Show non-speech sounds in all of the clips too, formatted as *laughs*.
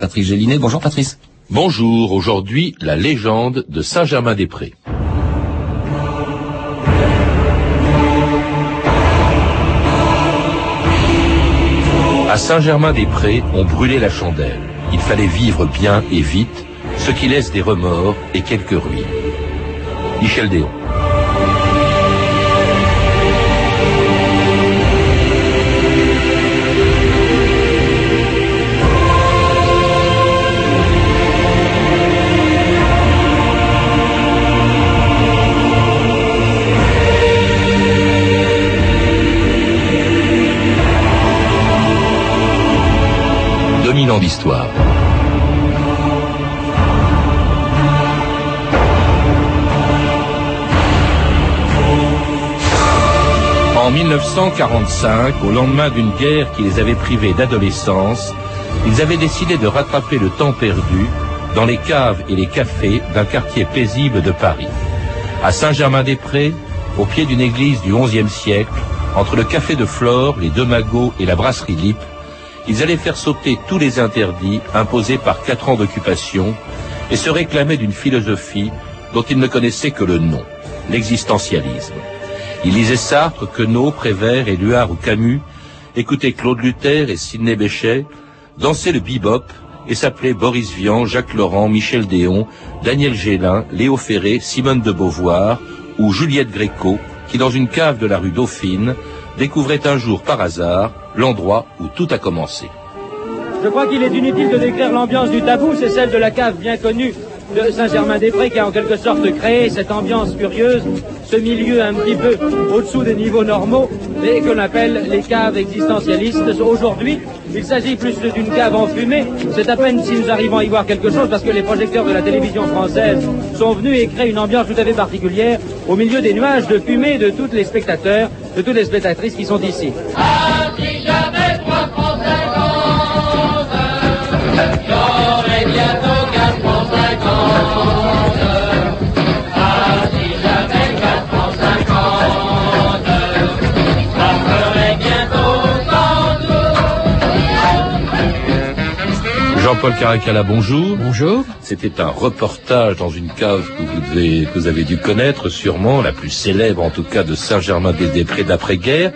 Patrice Gélinet. Bonjour Patrice. Bonjour, aujourd'hui la légende de Saint-Germain-des-Prés. À Saint-Germain-des-Prés, on brûlait la chandelle. Il fallait vivre bien et vite, ce qui laisse des remords et quelques ruines. Michel Déon. D'histoire. En 1945, au lendemain d'une guerre qui les avait privés d'adolescence, ils avaient décidé de rattraper le temps perdu dans les caves et les cafés d'un quartier paisible de Paris. À Saint-Germain-des-Prés, au pied d'une église du XIe siècle, entre le café de Flore, les deux magots et la brasserie Lippe, ils allaient faire sauter tous les interdits imposés par quatre ans d'occupation et se réclamaient d'une philosophie dont ils ne connaissaient que le nom, l'existentialisme. Ils lisaient Sartre, Queneau, Prévert, Éluard ou Camus, écoutaient Claude Luther et Sidney Bechet, dansaient le bebop et s'appelaient Boris Vian, Jacques Laurent, Michel Déon, Daniel Gélin, Léo Ferré, Simone de Beauvoir ou Juliette Gréco, qui dans une cave de la rue Dauphine découvrait un jour par hasard l'endroit où tout a commencé. Je crois qu'il est inutile de décrire l'ambiance du tabou, c'est celle de la cave bien connue de Saint-Germain-des-Prés qui a en quelque sorte créé cette ambiance furieuse, ce milieu un petit peu au-dessous des niveaux normaux et que l'on appelle les caves existentialistes. Aujourd'hui, il s'agit plus d'une cave en fumée. C'est à peine si nous arrivons à y voir quelque chose parce que les projecteurs de la télévision française sont venus et créent une ambiance tout à fait particulière au milieu des nuages de fumée de tous les spectateurs, de toutes les spectatrices qui sont ici. Jean-Paul Caracalla, bonjour. Bonjour. C'était un reportage dans une cave que vous, avez, que vous avez dû connaître, sûrement, la plus célèbre en tout cas de Saint-Germain-des-Prés d'après-guerre,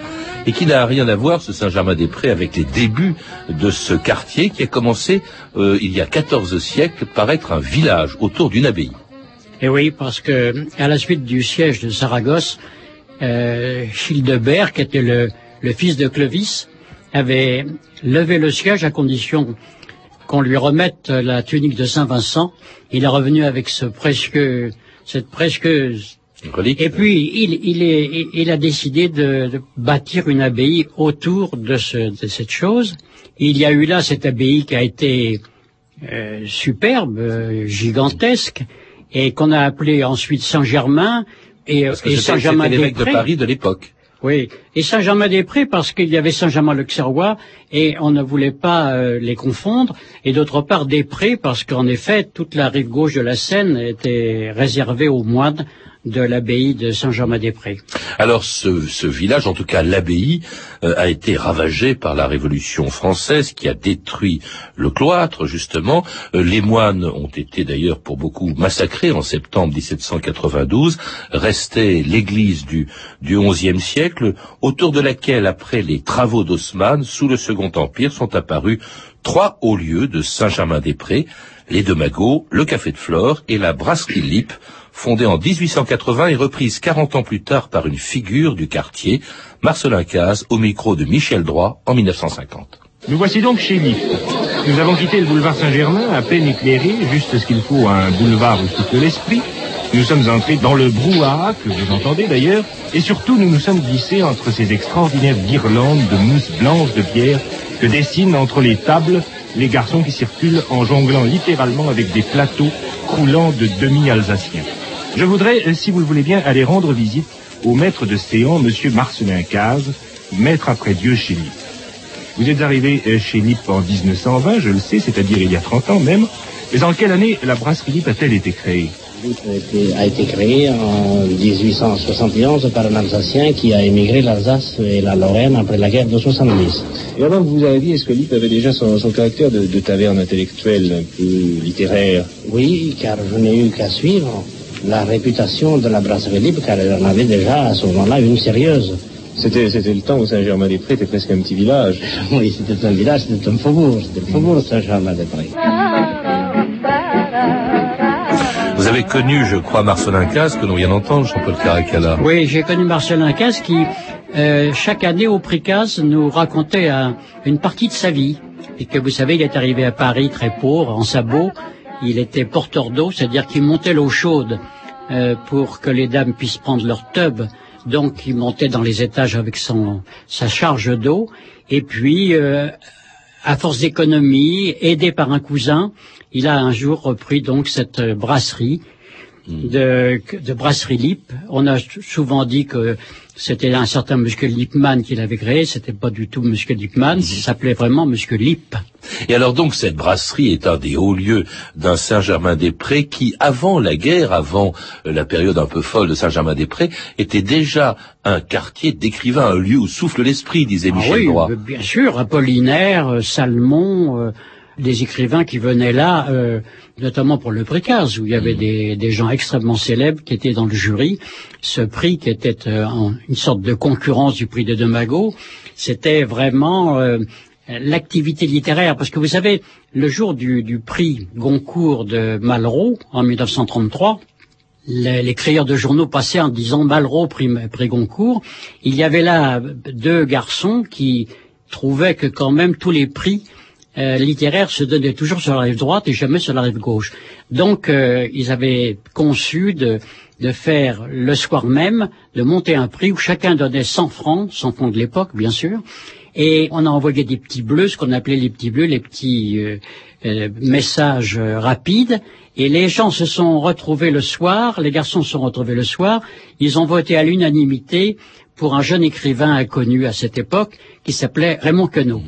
et qui n'a rien à voir, ce Saint-Germain-des-Prés, avec les débuts de ce quartier qui a commencé, euh, il y a 14 siècles, par être un village autour d'une abbaye. Et oui, parce que à la suite du siège de Saragosse, euh, Childebert, qui était le, le fils de Clovis, avait levé le siège à condition qu'on lui remette la tunique de Saint-Vincent. Il est revenu avec ce précieux, cette précieuse Et puis, il, il, est, il a décidé de, de, bâtir une abbaye autour de, ce, de, cette chose. Il y a eu là cette abbaye qui a été euh, superbe, euh, gigantesque, et qu'on a appelé ensuite Saint-Germain et, et Saint-Germain l'évêque de Paris de l'époque. Oui, et Saint-Germain-des-Prés parce qu'il y avait Saint-Germain l'Auxerrois et on ne voulait pas euh, les confondre, et d'autre part des Prés parce qu'en effet toute la rive gauche de la Seine était réservée aux moines de l'abbaye de Saint-Germain-des-Prés. Alors ce, village, en tout cas l'abbaye, euh, a été ravagé par la Révolution française qui a détruit le cloître, justement. Euh, les moines ont été d'ailleurs pour beaucoup massacrés en septembre 1792. Restait l'église du, du XIe siècle, autour de laquelle, après les travaux d'Haussmann, sous le Second Empire, sont apparus trois hauts lieux de Saint-Germain-des-Prés, les deux le café de Flore et la brasserie Lippe, fondée en 1880 et reprise 40 ans plus tard par une figure du quartier, Marcelin Caz, au micro de Michel Droit en 1950. Nous voici donc chez Lippe. Nous avons quitté le boulevard Saint-Germain, à peine éclairé, juste ce qu'il faut à un boulevard où souffle l'esprit. Nous sommes entrés dans le brouhaha, que vous entendez d'ailleurs, et surtout nous nous sommes glissés entre ces extraordinaires guirlandes de mousse blanche de pierre que dessinent entre les tables les garçons qui circulent en jonglant littéralement avec des plateaux croulant de demi-alsaciens. Je voudrais, euh, si vous le voulez bien, aller rendre visite au maître de Séan, monsieur Marcelin Caz, maître après Dieu chez Lippe. Vous êtes arrivé euh, chez Lippe en 1920, je le sais, c'est-à-dire il y a 30 ans même, mais en quelle année la brasserie Lippe a-t-elle été créée? A été créé en 1871 par un Alsacien qui a émigré l'Alsace et la Lorraine après la guerre de 70. Et avant que vous avez dit, est-ce que Lippe avait déjà son, caractère de, de, taverne intellectuelle, un peu littéraire? Oui, car je n'ai eu qu'à suivre la réputation de la brasserie Lippe, car elle en avait déjà à ce moment-là une sérieuse. C'était, c'était le temps où Saint-Germain-des-Prés était presque un petit village. *laughs* oui, c'était un village, c'était un faubourg, c'était le faubourg Saint-Germain-des-Prés. Vous avez connu, je crois, Marcelin Casse, que l'on vient d'entendre, Jean-Paul Caracalla. Oui, j'ai connu Marcelin Casse qui, euh, chaque année au prix Casse, nous racontait une partie de sa vie. Et que vous savez, il est arrivé à Paris très pauvre, en sabot. Il était porteur d'eau, c'est-à-dire qu'il montait l'eau chaude euh, pour que les dames puissent prendre leur tub donc il montait dans les étages avec son, sa charge d'eau. Et puis, euh, à force d'économie, aidé par un cousin, il a un jour repris donc cette brasserie hmm. De, de brasserie Lip. On a souvent dit que c'était un certain Monsieur Lipman qui l'avait créé, c'était pas du tout Monsieur Lipman, ça s'appelait vraiment Monsieur Lip. Et alors donc cette brasserie est un des hauts lieux d'un Saint-Germain-des-Prés qui, avant la guerre, avant euh, la période un peu folle de Saint-Germain-des-Prés, était déjà un quartier d'écrivains, un lieu où souffle l'esprit, disait ah Michel oui, Bien sûr, Apollinaire, euh, Salmon, euh, des écrivains qui venaient là, euh, notamment pour le prix Caz, où il y avait mm. des, gens extrêmement célèbres qui étaient dans le jury. Ce prix, qui était euh, une sorte de concurrence du prix de Demago, c'était vraiment euh, l'activité littéraire. Parce que vous savez, le jour du, prix Goncourt de Malraux, en 1933, les, les, créateurs de journaux passaient en disant Malraux prix, prix Goncourt. Il y avait là deux garçons qui trouvaient que quand même tous les prix euh, littéraire se donnait toujours sur la rive droite et jamais sur la rive gauche. Donc euh, ils avaient conçu de, de, faire le soir même, de monter un prix où chacun donnait 100 francs, 100 francs de l'époque bien sûr, et on a envoyé des petits bleus, ce qu'on appelait les petits bleus, les petits euh, messages rapides, et les gens se sont retrouvés le soir, les garçons se sont retrouvés le soir, ils ont voté à l'unanimité pour un jeune écrivain inconnu à cette époque qui s'appelait Raymond Queneau.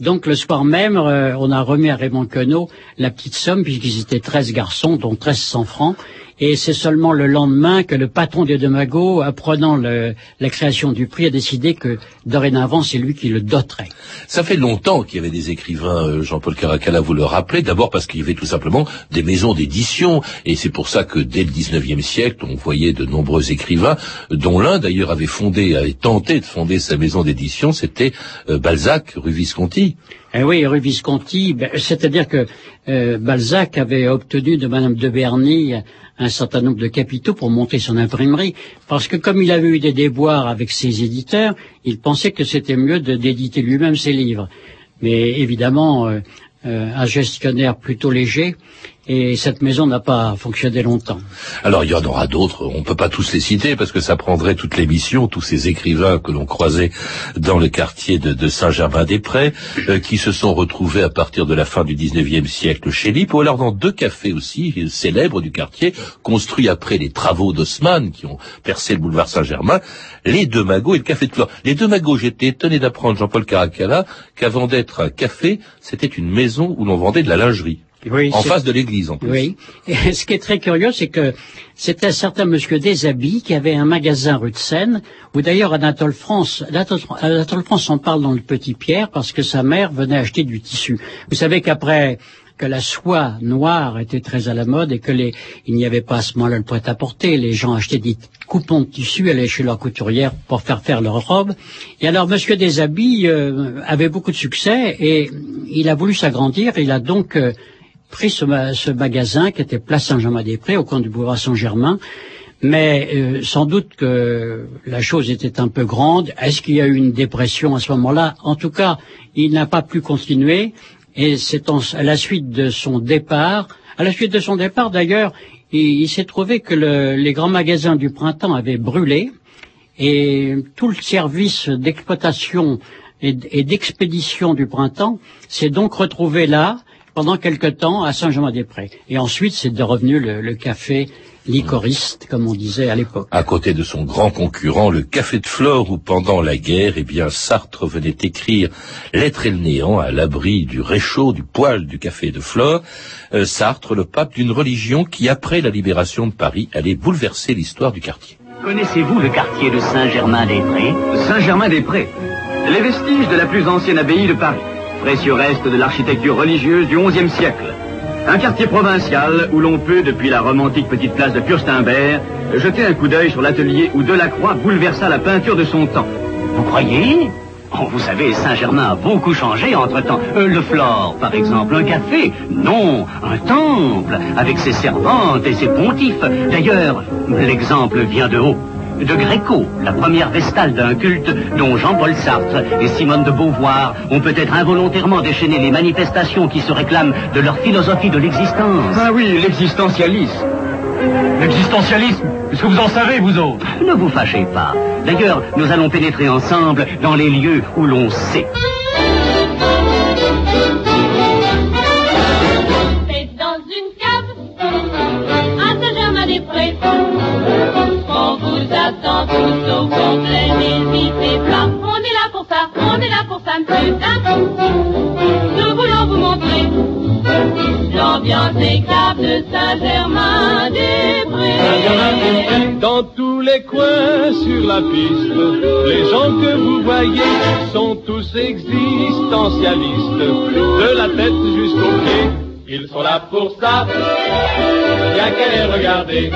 Donc le soir même, euh, on a remis à Raymond Queneau la petite somme, puisqu'ils étaient 13 garçons, dont 1300 francs, et c'est seulement le lendemain que le patron de Demago, apprenant la création du prix, a décidé que dorénavant c'est lui qui le doterait. Ça fait longtemps qu'il y avait des écrivains, euh, Jean-Paul Caracalla vous le rappelez, d'abord parce qu'il y avait tout simplement des maisons d'édition, et c'est pour ça que dès le 19e siècle, on voyait de nombreux écrivains, dont l'un d'ailleurs avait fondé, avait tenté de fonder sa maison d'édition, c'était euh, Balzac, rue Visconti. Eh oui, rue Visconti, ben, c'est-à-dire que euh, Balzac avait obtenu de Madame de Berny un certain nombre de capitaux pour monter son imprimerie, parce que comme il avait eu des déboires avec ses éditeurs, il pensait que c'était mieux d'éditer lui-même ses livres. Mais évidemment, euh, euh, un gestionnaire plutôt léger et cette maison n'a pas fonctionné longtemps. Alors il y en aura d'autres, on ne peut pas tous les citer parce que ça prendrait toute l'émission, tous ces écrivains que l'on croisait dans le quartier de, Saint-Germain-des-Prés, euh, qui se sont retrouvés à partir de la fin du 19e siècle chez Lippe, ou alors dans deux cafés aussi célèbres du quartier, construits après les travaux d'Haussmann qui ont percé le boulevard Saint-Germain, les deux magots et le café de Flore. Les deux magots, j'étais étonné d'apprendre, Jean-Paul Caracalla, qu'avant d'être un café, c'était une maison où l'on vendait de la lingerie. Oui, en face de l'église, en plus. Oui. Et *laughs* ce qui est très curieux, c'est que c'était un certain monsieur Deshabits qui avait un magasin rue de Seine, où d'ailleurs Anatole France, Anatole France en parle dans le Petit Pierre parce que sa mère venait acheter du tissu. Vous savez qu'après que la soie noire était très à la mode et que les, il n'y avait pas à ce moment-là le prêt-à-porter. Les gens achetaient des coupons de tissu, allaient chez leur couturière pour faire faire leurs robes. Et alors, Monsieur Deshabits euh, avait beaucoup de succès et il a voulu s'agrandir. Il a donc euh, pris ce, magasin qui était place Saint-Germain-des-Prés au coin du boulevard Saint-Germain. Mais euh, sans doute que la chose était un peu grande. Est-ce qu'il y a eu une dépression à ce moment-là? En tout cas, il n'a pas pu continuer. Et c'est à la suite de son départ, à la suite de son départ d'ailleurs, il, s'est trouvé que les grands magasins du printemps avaient brûlé et tout le service d'exploitation et d'expédition du printemps s'est donc retrouvé là pendant quelque temps à Saint-Germain-des-Prés. Et ensuite, c'est devenu le, le café licoriste, comme on disait à l'époque. À côté de son grand concurrent, le Café de Flore, où pendant la guerre, eh bien, Sartre venait écrire L'être et le néant à l'abri du réchaud, du poil du Café de Flore. Euh, Sartre, le pape d'une religion qui, après la libération de Paris, allait bouleverser l'histoire du quartier. Connaissez-vous le quartier de Saint-Germain-des-Prés? Saint-Germain-des-Prés, les vestiges de la plus ancienne abbaye de Paris, précieux reste de l'architecture religieuse du XIe siècle. Un quartier provincial où l'on peut, depuis la romantique petite place de Furstenberg, jeter un coup d'œil sur l'atelier où Delacroix bouleversa la peinture de son temps. Vous croyez? Oh, vous savez, Saint-Germain a beaucoup changé entre-temps. Euh, le Flore, par exemple, un café Non, un temple, avec ses servantes et ses pontifes. D'ailleurs, l'exemple vient de haut de Gréco, la première vestale d'un culte dont Jean-Paul Sartre et Simone de Beauvoir ont peut-être involontairement déchaîné les manifestations qui se réclament de leur philosophie de l'existence. Ah oui, l'existentialisme. L'existentialisme Est-ce que vous en savez, vous autres? Ne vous fâchez pas. D'ailleurs, nous allons pénétrer ensemble dans les lieux où l'on sait. On est là pour ça, on est là pour ça, monsieur. Nous voulons vous montrer l'ambiance caves de Saint-Germain-des-Prés. Dans tous les coins sur la piste, les gens que vous voyez sont tous existentialistes, de la tête jusqu'aux pieds. Ils sont là pour ça, bien qu'à les regarder.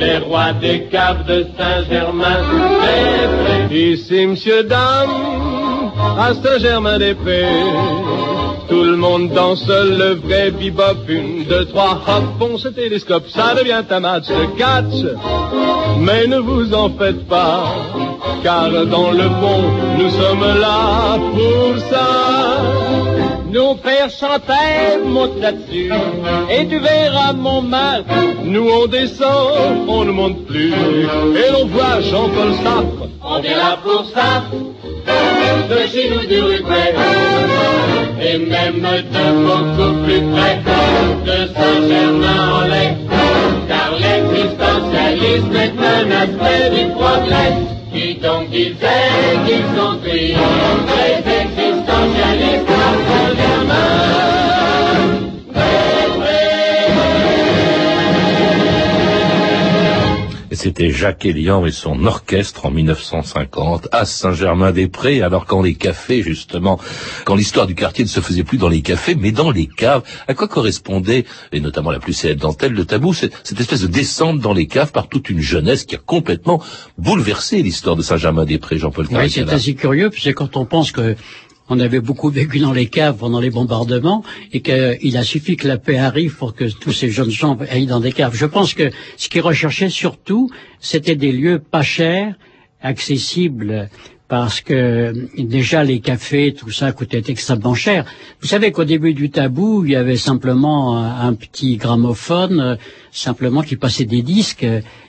Les rois des caves de Saint-Germain-des-Prés. Ici, monsieur, dame, à Saint-Germain-des-Prés. Tout le monde danse le vrai bebop, une, deux, trois, hop, on se télescope, ça devient un match de catch. Mais ne vous en faites pas, car dans le fond, nous sommes là pour ça. Nos frères chantaient, monte là-dessus, et tu verras mon Montmartre. Nous on descend, on ne monte plus, et l'on voit Jean-Paul Sartre. On est là pour ça, de chez nous du Uruguay, et même de beaucoup plus près de Saint-Germain-en-Laye. Car l'existentialisme est un aspect du progrès. Qui donc disait qu'ils sont tristes, Et c'était Jacques Elian et son orchestre en 1950 à Saint-Germain-des-Prés, alors quand les cafés, justement, quand l'histoire du quartier ne se faisait plus dans les cafés, mais dans les caves, à quoi correspondait, et notamment la plus célèbre dentelle, le tabou, cette, espèce de descente dans les caves par toute une jeunesse qui a complètement bouleversé l'histoire de Saint-Germain-des-Prés, Jean-Paul Oui, c'est assez curieux, puisque quand on pense que on avait beaucoup vécu dans les caves pendant les bombardements et qu'il a suffi que la paix arrive pour que tous ces jeunes gens aillent dans des caves. Je pense que ce qu'ils recherchaient surtout, c'était des lieux pas chers, accessibles, parce que déjà les cafés, tout ça coûtait extrêmement cher. Vous savez qu'au début du tabou, il y avait simplement un petit gramophone, euh, simplement qui passait des disques,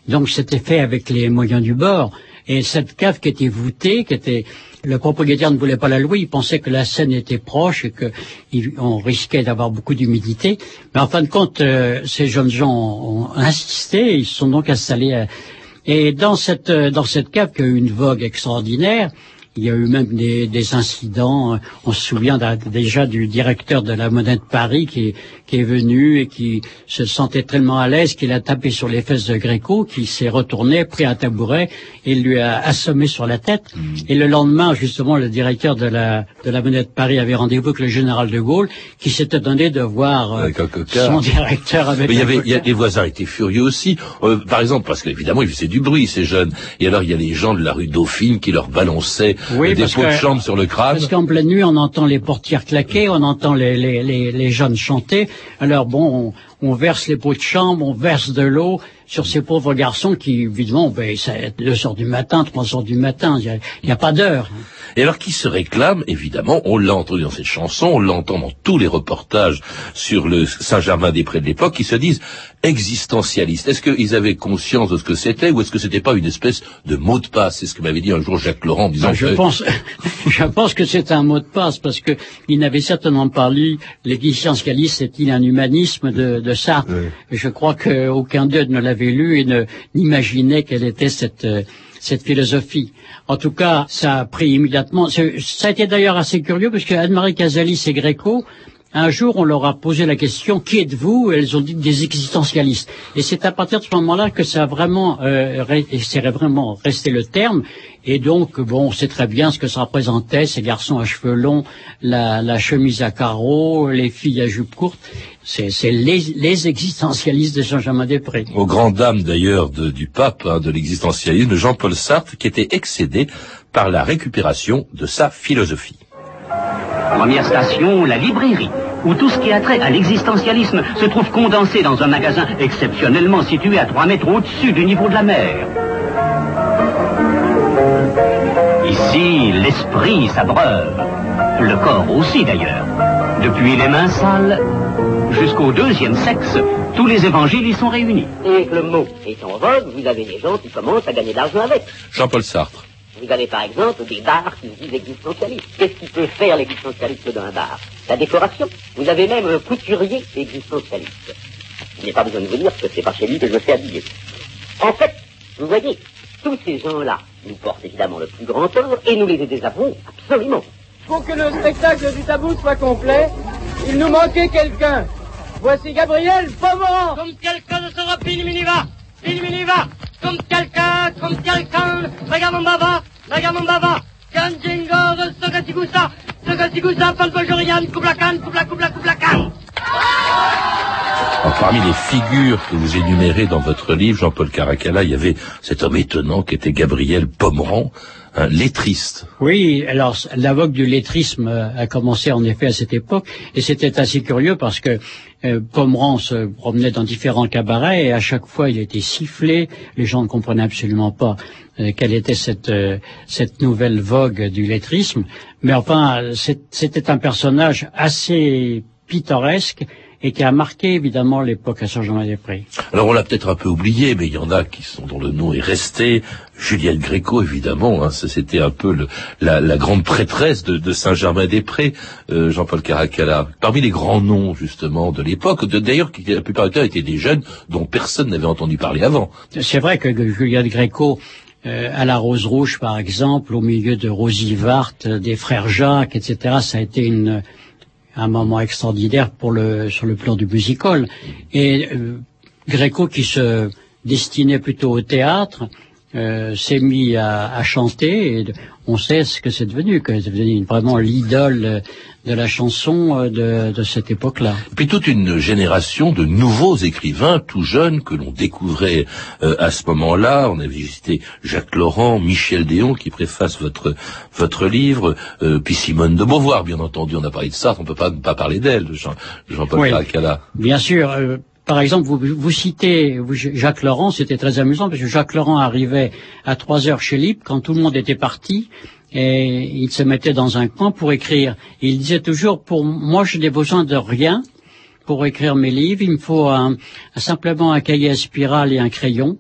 donc c'était fait avec les moyens du bord. Et cette cave qui était voûtée, qui était le propriétaire ne voulait pas la louer, il pensait que la scène était proche et qu'on risquait d'avoir beaucoup d'humidité. Mais en fin de compte, euh, ces jeunes gens ont insisté, ils se sont donc installés. Et dans cette, dans cette cave qui a eu une vogue extraordinaire, il y a eu même des, des incidents. On se souvient déjà du directeur de la Monnaie de Paris qui, qui est venu et qui se sentait tellement à l'aise qu'il a tapé sur les fesses de Gréco, qui s'est retourné, pris un tabouret et lui a assommé sur la tête. Mmh. Et le lendemain, justement, le directeur de la, de la Monnaie de Paris avait rendez-vous avec le général de Gaulle, qui s'était donné de voir euh, son directeur avec. Mais il y avait, y a, les voisins étaient furieux aussi. Euh, par exemple, parce qu'évidemment, ils faisaient du bruit, ces jeunes. Et alors, il y a les gens de la rue Dauphine qui leur balançaient oui, des pots de chambre sur le crâne. Parce qu'en pleine nuit, on entend les portières claquer, on entend les, les, les, les jeunes chanter. Alors bon, on, verse les pots de chambre, on verse de l'eau. sur ces pauvres garçons qui, évidemment, ben, c'est 2 heures du matin, 3 heures du matin, il n'y a, a, pas d'heure. Et alors qui se réclame, évidemment, on l'a entendu dans cette chanson, on l'entend dans tous les reportages sur le Saint-Germain-des-Prés de l'époque, qui se disent existentialistes. Est-ce qu'ils avaient conscience de ce que c'était, ou est-ce que c'était pas une espèce de mot de passe? C'est ce que m'avait dit un jour Jacques Laurent en disant ben, je pense, *laughs* je pense que c'est un mot de passe, parce que il n'avait certainement pas lu l'existentialisme est-il un humanisme de, de Sartre. Oui. Je crois qu'aucun d'eux ne l'avait lu et ne n'imaginait quelle était cette euh, cette philosophie. En tout cas, ça a pris immédiatement. Ça a été d'ailleurs assez curieux parce que Anne-Marie Casalis et Gréco, un jour, on leur a posé la question qui êtes-vous? Elles ont dit des existentialistes. Et c'est à partir de ce moment-là que ça a vraiment, euh, c'est vraiment resté le terme. Et donc, bon, on sait très bien ce que ça représentait ces garçons à cheveux longs, la, la chemise à carreaux, les filles à jupe courte. C'est les, les, existentialistes de Saint-Germain-des-Prés. Aux grandes dames d'ailleurs du pape, hein, de l'existentialisme, Jean-Paul Sartre, qui était excédé par la récupération de sa philosophie. Première station, la librairie, où tout ce qui a trait à l'existentialisme se trouve condensé dans un magasin exceptionnellement situé à 3 mètres au-dessus du niveau de la mer. Ici, l'esprit s'abreuve, le corps aussi d'ailleurs. Depuis les mains sales jusqu'au deuxième sexe, tous les évangiles y sont réunis. Et que le mot est en vogue, vous avez des gens qui commencent à gagner de l'argent avec. Jean-Paul Sartre. Vous avez par exemple des bars qui se disent existentialistes. Qu'est-ce qui peut faire l'existentialisme d'un bar? La décoration. Vous avez même un couturier existentialiste. Il n'est pas besoin de vous dire que c'est pas chez lui que je me fais habiller. En fait, vous voyez, tous ces gens-là nous portent évidemment le plus grand tort et nous les désavouons absolument. Pour que le spectacle du tabou soit complet, il nous manquait quelqu'un. Voici Gabriel Pomeran. Comme quelqu'un de ce rap, il va. Il va. Comme quelqu'un, comme quelqu'un. Regarde mon baba, regarde mon baba. Kanjingor, Sogatigoussa, Sogatigoussa, Palpajorian, coupe la canne, coupe la, coupe la, coupe la canne. Alors, parmi les figures que vous énumérez dans votre livre, Jean-Paul Caracalla, il y avait cet homme étonnant qui était Gabriel Pomeran, un lettriste. Oui, alors la vogue du lettrisme a commencé en effet à cette époque, et c'était assez curieux parce que euh, Pomeran se promenait dans différents cabarets et à chaque fois il était sifflé. Les gens ne comprenaient absolument pas euh, quelle était cette euh, cette nouvelle vogue du lettrisme, mais enfin c'était un personnage assez pittoresque et qui a marqué évidemment l'époque à Saint-Germain-des-Prés. Alors on l'a peut-être un peu oublié, mais il y en a qui sont dont le nom est resté. Juliette Gréco, évidemment, hein, c'était un peu le, la, la, grande prêtresse de, de Saint-Germain-des-Prés, euh, Jean-Paul Caracalla. Parmi les grands noms justement de l'époque, d'ailleurs, qui la plupart du temps étaient des jeunes dont personne n'avait entendu parler avant. C'est vrai que Juliette Gréco euh, à la Rose Rouge, par exemple, au milieu de Rosie Vart, des frères Jacques, etc. Ça a été une, un moment extraordinaire pour le, sur le plan du musical. Et euh, Gréco, qui se destinait plutôt au théâtre, euh, s'est mis à, chanter et on sait ce que c'est devenu, que c'est devenu vraiment l'idole de la chanson euh, de, de cette époque-là. Puis toute une génération de nouveaux écrivains tout jeunes que l'on découvrait euh, à ce moment-là. On a visité Jacques Laurent, Michel Déon qui préface votre votre livre, euh, puis Simone de Beauvoir, bien entendu. On a parlé de ça, on peut pas pas parler d'elle, Jean-Paul oui, Caracalla. Bien sûr. Euh, par exemple, vous, citez Jacques Laurent, c'était très amusant parce que Jacques Laurent arrivait à trois heures chez Lippe quand tout le monde était parti et il se mettait dans un coin pour écrire. il disait toujours, pour moi, je n'ai besoin de rien pour écrire mes livres. Il me faut simplement un cahier à spirale et un crayon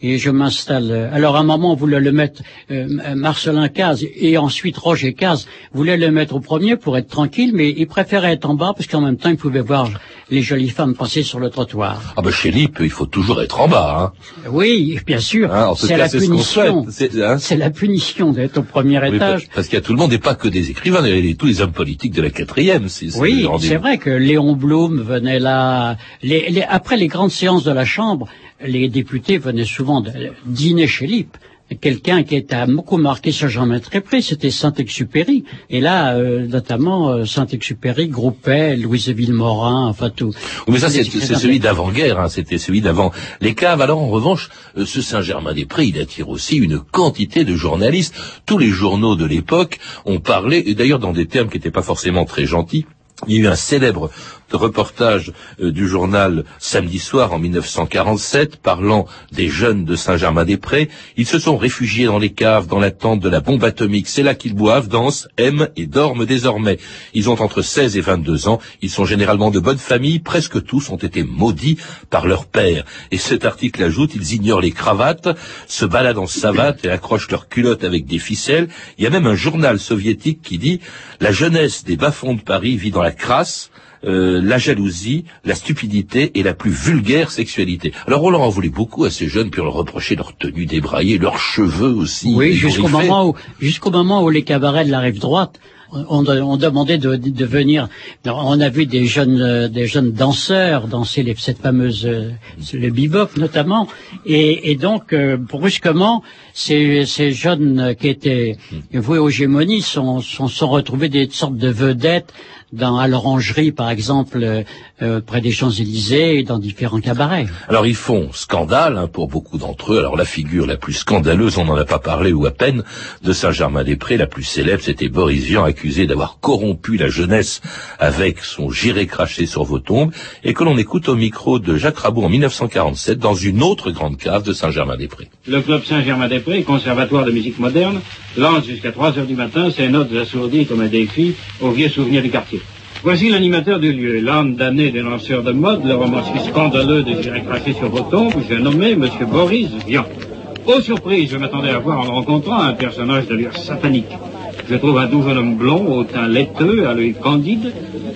et je m'installe. Alors à un moment, on voulait le mettre euh, Marcelin Caz et ensuite Roger Caz voulait le mettre au premier pour être tranquille, mais il préférait être en bas parce qu'en même temps, il pouvait voir les jolies femmes passer sur le trottoir. Ah ben chez Lippe, il faut toujours être en bas. Hein. Oui, bien sûr. Hein, c'est la, punition. C'est hein la punition d'être au premier oui, étage. Parce qu'il y a tout le monde et pas que des écrivains, il y a tous les hommes politiques de la quatrième. Oui, c'est vrai que Léon Blum venait là. Les, les, après les grandes séances de la Chambre, les députés venaient souvent de, dîner chez Lippe. Quelqu'un qui était beaucoup marqué sur très près, c'était Saint-Exupéry. Et là, euh, notamment, euh, Saint-Exupéry groupait Louise Villemorin, enfin tout. mais ça, c'est celui d'avant-guerre, hein, c'était celui d'avant les caves. Alors, en revanche, euh, ce Saint-Germain-des-Prés, il attire aussi une quantité de journalistes. Tous les journaux de l'époque ont parlé, et d'ailleurs dans des termes qui n'étaient pas forcément très gentils, il y a eu un célèbre reportage euh, du journal Samedi soir en 1947 parlant des jeunes de Saint-Germain-des-Prés. Ils se sont réfugiés dans les caves dans l'attente de la bombe atomique. C'est là qu'ils boivent, dansent, aiment et dorment désormais. Ils ont entre 16 et 22 ans. Ils sont généralement de bonne famille. Presque tous ont été maudits par leur père. Et cet article ajoute, ils ignorent les cravates, se baladent en savate et accrochent leurs culottes avec des ficelles. Il y a même un journal soviétique qui dit la jeunesse des bas-fonds de Paris vit dans la crasse, euh, la jalousie, la stupidité et la plus vulgaire sexualité. Alors on leur en voulait beaucoup à ces jeunes, puis on leur reprochait leur tenue débraillée, leurs cheveux aussi. Oui, jusqu'au moment où, jusqu'au moment où les cabarets de la rive droite on, on demandait de, de venir. On a vu des jeunes, euh, des jeunes danseurs danser les, cette fameuse euh, le bebop notamment, et, et donc euh, brusquement ces, ces jeunes qui étaient voués aux gémonies sont, sont, sont retrouvés des sortes de vedettes dans, à l'orangerie, par exemple, euh, euh, près des Champs-Élysées et dans différents cabarets. Alors ils font scandale hein, pour beaucoup d'entre eux. Alors la figure la plus scandaleuse, on n'en a pas parlé ou à peine, de Saint-Germain-des-Prés, la plus célèbre, c'était Boris Vian, accusé d'avoir corrompu la jeunesse avec son giré craché sur vos tombes, et que l'on écoute au micro de Jacques Rabot en 1947 dans une autre grande cave de Saint-Germain-des-Prés. Le club Saint-Germain-des-Prés, conservatoire de musique moderne, lance jusqu'à 3 heures du matin ses notes assourdies comme un défi aux vieux souvenirs du quartier. Voici l'animateur du lieu, l'âme damné des lanceurs de mode, le romancier scandaleux des jurés crachés sur vos tombes, j'ai nommé M. Boris Vian. Aux surprises, je m'attendais à voir en le rencontrant un personnage d'allure satanique. Je trouve un doux jeune homme blond, au teint laiteux, à l'œil candide.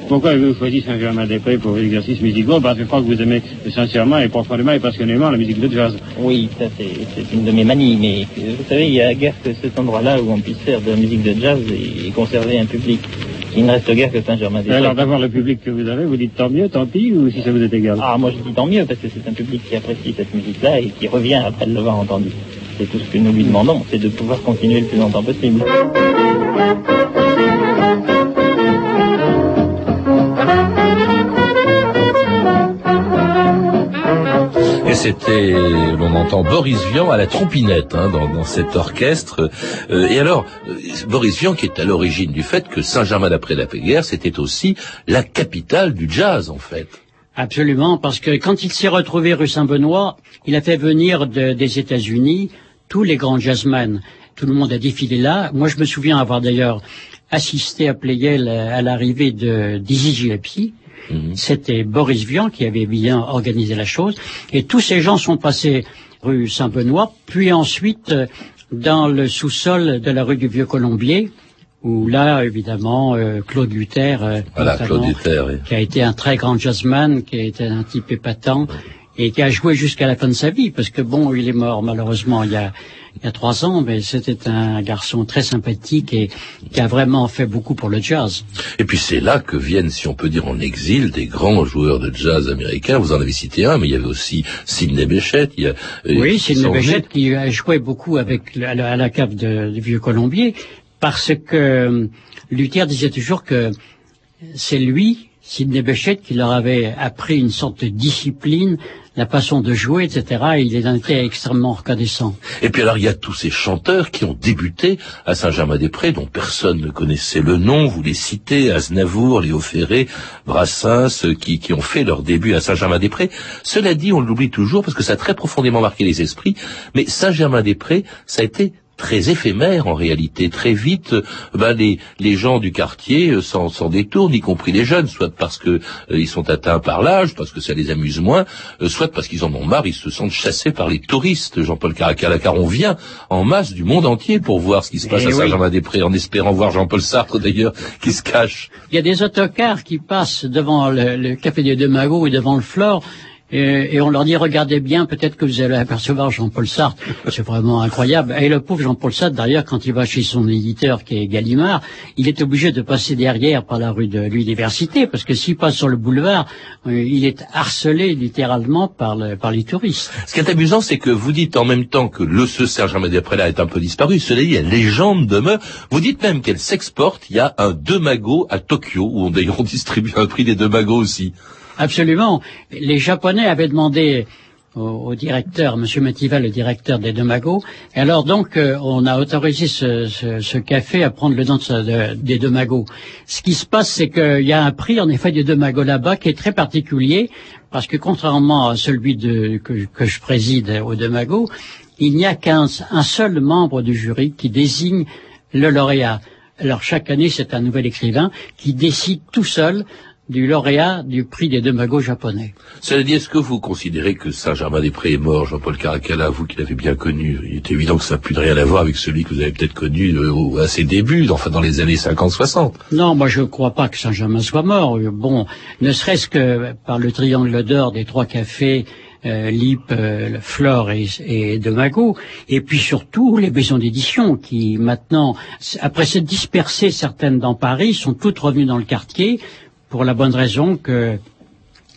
Pourquoi avez-vous choisi Saint-Germain-des-Prés pour vos exercices musicaux Parce que je crois que vous aimez sincèrement et profondément et passionnément la musique de jazz. Oui, ça c'est c'est une de mes manies, mais euh, vous savez, il y a guère que cet endroit-là où on puisse faire de la musique de jazz et, et conserver un public. Il ne reste guère que Saint-Germain-des-Prés. Alors d'avoir le public que vous avez, vous dites tant mieux, tant pis, ou si ça vous est égal? Ah, moi je dis tant mieux, parce que c'est un public qui apprécie cette musique-là et qui revient après l'avoir entendue. C'est tout ce que nous lui demandons, c'est de pouvoir continuer le plus longtemps possible. Et c'était, l'on entend Boris Vian à la trompinette hein, dans, dans cet orchestre. Euh, et alors, euh, Boris Vian qui est à l'origine du fait que Saint-Germain-d'après la guerre c'était aussi la capitale du jazz en fait. Absolument, parce que quand il s'est retrouvé rue Saint-Benoît, il a fait venir de- des États-Unis tous les grands jazzmen. Tout le monde a défilé là. Moi, je me souviens avoir d'ailleurs assisté à Pleyel à l'arrivée de Dizzy Gillespie. C'était Boris Vian qui avait bien organisé la chose. Et tous ces gens sont passés rue Saint-Benoît, puis ensuite euh, dans le sous-sol de la rue du Vieux-Colombier, où là, évidemment, euh, Claude Luther, euh, Voilà, notamment, Claude Luther, oui. qui a été un très grand jazzman, qui a été un type épatant et qui a joué jusqu'à la fin de sa vie, parce que bon, il est mort malheureusement il y a, il y a trois ans, mais c'était un garçon très sympathique et qui a vraiment fait beaucoup pour le jazz. Et puis c'est là que viennent, si on peut dire en exil, des grands joueurs de jazz américains. Vous en avez cité un, mais il y avait aussi Sidney Bechet. Il y a, euh, Oui, Béchette venus. qui a joué beaucoup avec la- à la, à la cave de, du Vieux Colombier, parce que euh, Luther disait toujours que c'est lui, Sidney Bechet, qui leur avait appris une sorte de discipline, la façon de jouer, etc. Et il était extrêmement reconnaissant. Et puis alors il y a tous ces chanteurs qui ont débuté à Saint-Germain-des-Prés, dont personne ne connaissait le nom. Vous les citez, Aznavour, Léo Ferré, Brassens, qui, qui ont fait leur début à Saint-Germain-des-Prés. Cela dit, on l'oublie toujours parce que ça a très profondément marqué les esprits. Mais Saint-Germain-des-Prés, ça a été très éphémère en réalité. Très vite, euh, ben, les, les gens du quartier euh, s'en, s'en détournent, y compris les jeunes, soit parce que euh, ils sont atteints par l'âge, parce que ça les amuse moins, euh, soit parce qu'ils en ont marre, ils se sentent chassés par les touristes. Jean-Paul Caracalla, car on vient en masse du monde entier pour voir ce qui se passe Eh à oui. Saint-Germain-des-Prés, en espérant voir Jean-Paul Sartre d'ailleurs, qui se cache. Il y a des autocars qui passent devant le, le Café des Deux Magots et devant le Flore, et, et on leur dit regardez bien, peut-être que vous allez apercevoir Jean-Paul Sartre. C'est vraiment incroyable. Et le pauvre Jean-Paul Sartre, d'ailleurs, quand il va chez son éditeur qui est Gallimard, il est obligé de passer derrière par la rue de l'université, parce que s'il passe sur le boulevard, euh, il est harcelé littéralement par, le- par les touristes. Ce qui est amusant, c'est que vous dites en même temps que le ce Saint-Germain-des-Prés est un peu disparu. Cela dit, la légende demeure. Vous dites même qu'elle s'exporte. Il y a un deux magots à Tokyo, où on on distribue un prix des deux magots aussi. Absolument. Les Japonais avaient demandé au, directeur, Monsieur Matival, le directeur des Deux Magots. Et alors donc, euh, on a autorisé ce, ce, ce, café à prendre le nom de, des Deux Magots. Ce qui se passe, c'est qu'il y a un prix, en effet, des Deux Magots là-bas qui est très particulier, parce que contrairement à celui de, que, que je préside aux Deux Magots, il n'y a qu'un seul membre du jury qui désigne le lauréat. Alors chaque année, c'est un nouvel écrivain qui décide tout seul du lauréat du prix des deux magots japonais. Cela dit, est-ce que vous considérez que Saint-Germain-des-Prés est mort, Jean-Paul Caracalla, vous qui l'avez bien connu Il est évident que ça n'a plus de rien à voir avec celui que vous avez peut-être connu euh, à ses débuts, enfin dans les années 50-60. Non, moi je ne crois pas que Saint-Germain soit mort. Bon, ne serait-ce que par le triangle d'or des trois cafés euh, Lip, euh, Flore et, et, de Mago, et puis surtout les maisons d'édition qui maintenant, après s'être dispersées certaines dans Paris, sont toutes revenues dans le quartier pour la bonne raison que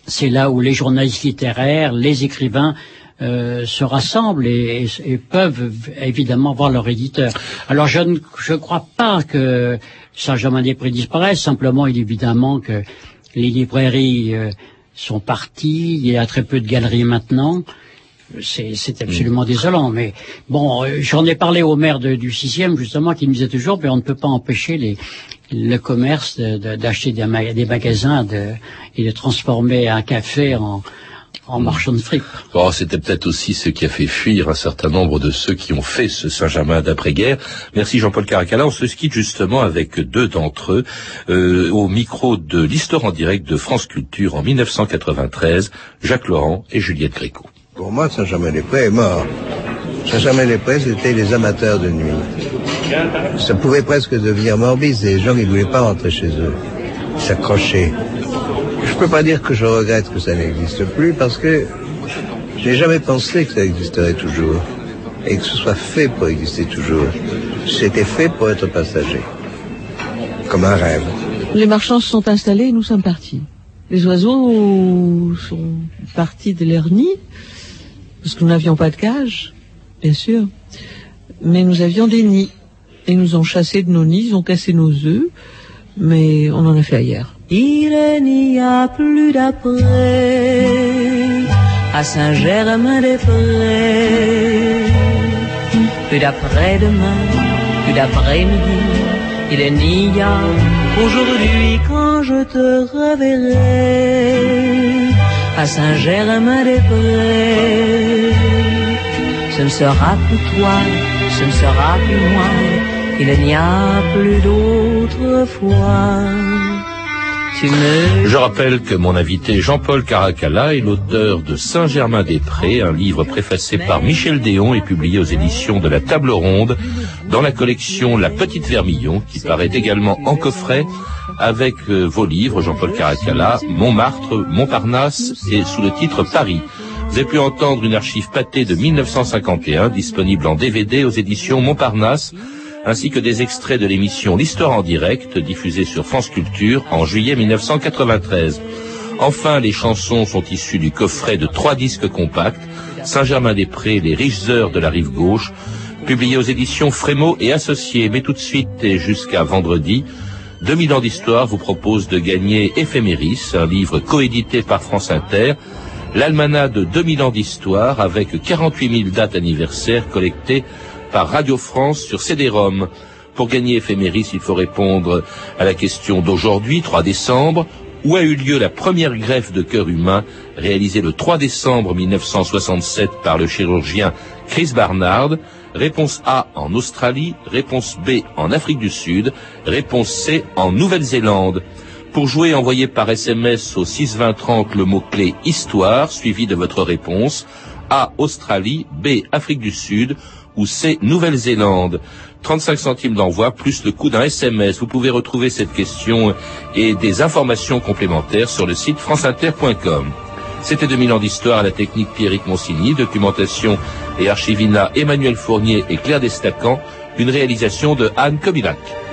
c'est là où les journalistes littéraires, les écrivains euh, se rassemblent et, et, peuvent évidemment voir leur éditeur. Alors je ne je crois pas que Saint-Germain-des-Prés disparaisse, simplement il est évidemment que les librairies euh, sont parties, il y a très peu de galeries maintenant. C'est absolument mm. désolant, mais bon, euh, j'en ai parlé au maire de, du sixième justement, qui me disait toujours, mais on ne peut pas empêcher les, le commerce d'acheter des, des, magasins de, et de transformer un café en, en marchand de fric. Oh, C'était peut-être aussi ce qui a fait fuir un certain nombre de ceux qui ont fait ce Saint-Germain d'après-guerre. Merci Jean-Paul Caracalla. On se quitte justement avec deux d'entre eux euh, au micro de l'histoire en direct de France Culture en 1993, Jacques Laurent et Juliette Gréco. Pour moi, Saint-Germain-des-Prés est mort. Saint-Germain-des-Prés, c'était les amateurs de nuit. Ça pouvait presque devenir morbide. Les gens, ils voulaient pas rentrer chez eux. S'accrocher. Je peux pas dire que je regrette que ça n'existe plus parce que j'ai jamais pensé que ça existerait toujours et que ce soit fait pour exister toujours. C'était fait pour être passager. Comme un rêve. Les marchands se sont installés et nous sommes partis. Les oiseaux sont partis de leur nid parce que nous n'avions pas de cage, bien sûr, mais nous avions des nids. Et nous ont chassés de nos nids, ils ont cassé nos œufs, mais on en a fait ailleurs. Il n'y a plus d'après à Saint-Germain-des-Prés. Plus d'après-demain, plus d'après-midi, il n'y a aujourd'hui quand je te reverrai à Saint-Germain-des-Prés. Je rappelle que mon invité Jean-Paul Caracalla est l'auteur de Saint-Germain-des-Prés, un livre préfacé par Michel Déon et publié aux éditions de la Table Ronde dans la collection La Petite Vermillon, qui paraît également en coffret avec euh, vos livres, Jean-Paul Caracalla, Montmartre, Montparnasse et sous le titre Paris. Vous avez pu entendre une archive pâtée de 1951, disponible en DVD aux éditions Montparnasse, ainsi que des extraits de l'émission L'Histoire en direct, diffusée sur France Culture en juillet 1993. Enfin, les chansons sont issues du coffret de trois disques compacts, Saint-Germain-des-Prés, Les riches heures de la rive gauche, publié aux éditions Frémaux et Associés. Mais tout de suite et jusqu'à vendredi, 2000 ans d'histoire vous propose de gagner Éphéméris, un livre coédité par France Inter, l'almanach de 2000 ans d'histoire avec 48 000 dates anniversaires collectées par Radio France sur CD-ROM. Pour gagner Éphéméris, il faut répondre à la question d'aujourd'hui, 3 décembre, où a eu lieu la première greffe de cœur humain réalisée le 3 décembre 1967 par le chirurgien Chris Barnard? Réponse A en Australie, réponse B en Afrique du Sud, réponse C en Nouvelle-Zélande. Pour jouer, envoyez par SMS au 62030 le mot-clé Histoire, suivi de votre réponse. A Australie, B Afrique du Sud ou C Nouvelle-Zélande. 35 centimes d'envoi plus le coût d'un SMS. Vous pouvez retrouver cette question et des informations complémentaires sur le site franceinter.com. C'était 2000 ans d'histoire à la technique Pierrick Monsigny, documentation et archivina Emmanuel Fournier et Claire Destacan, une réalisation de Anne Kobilac.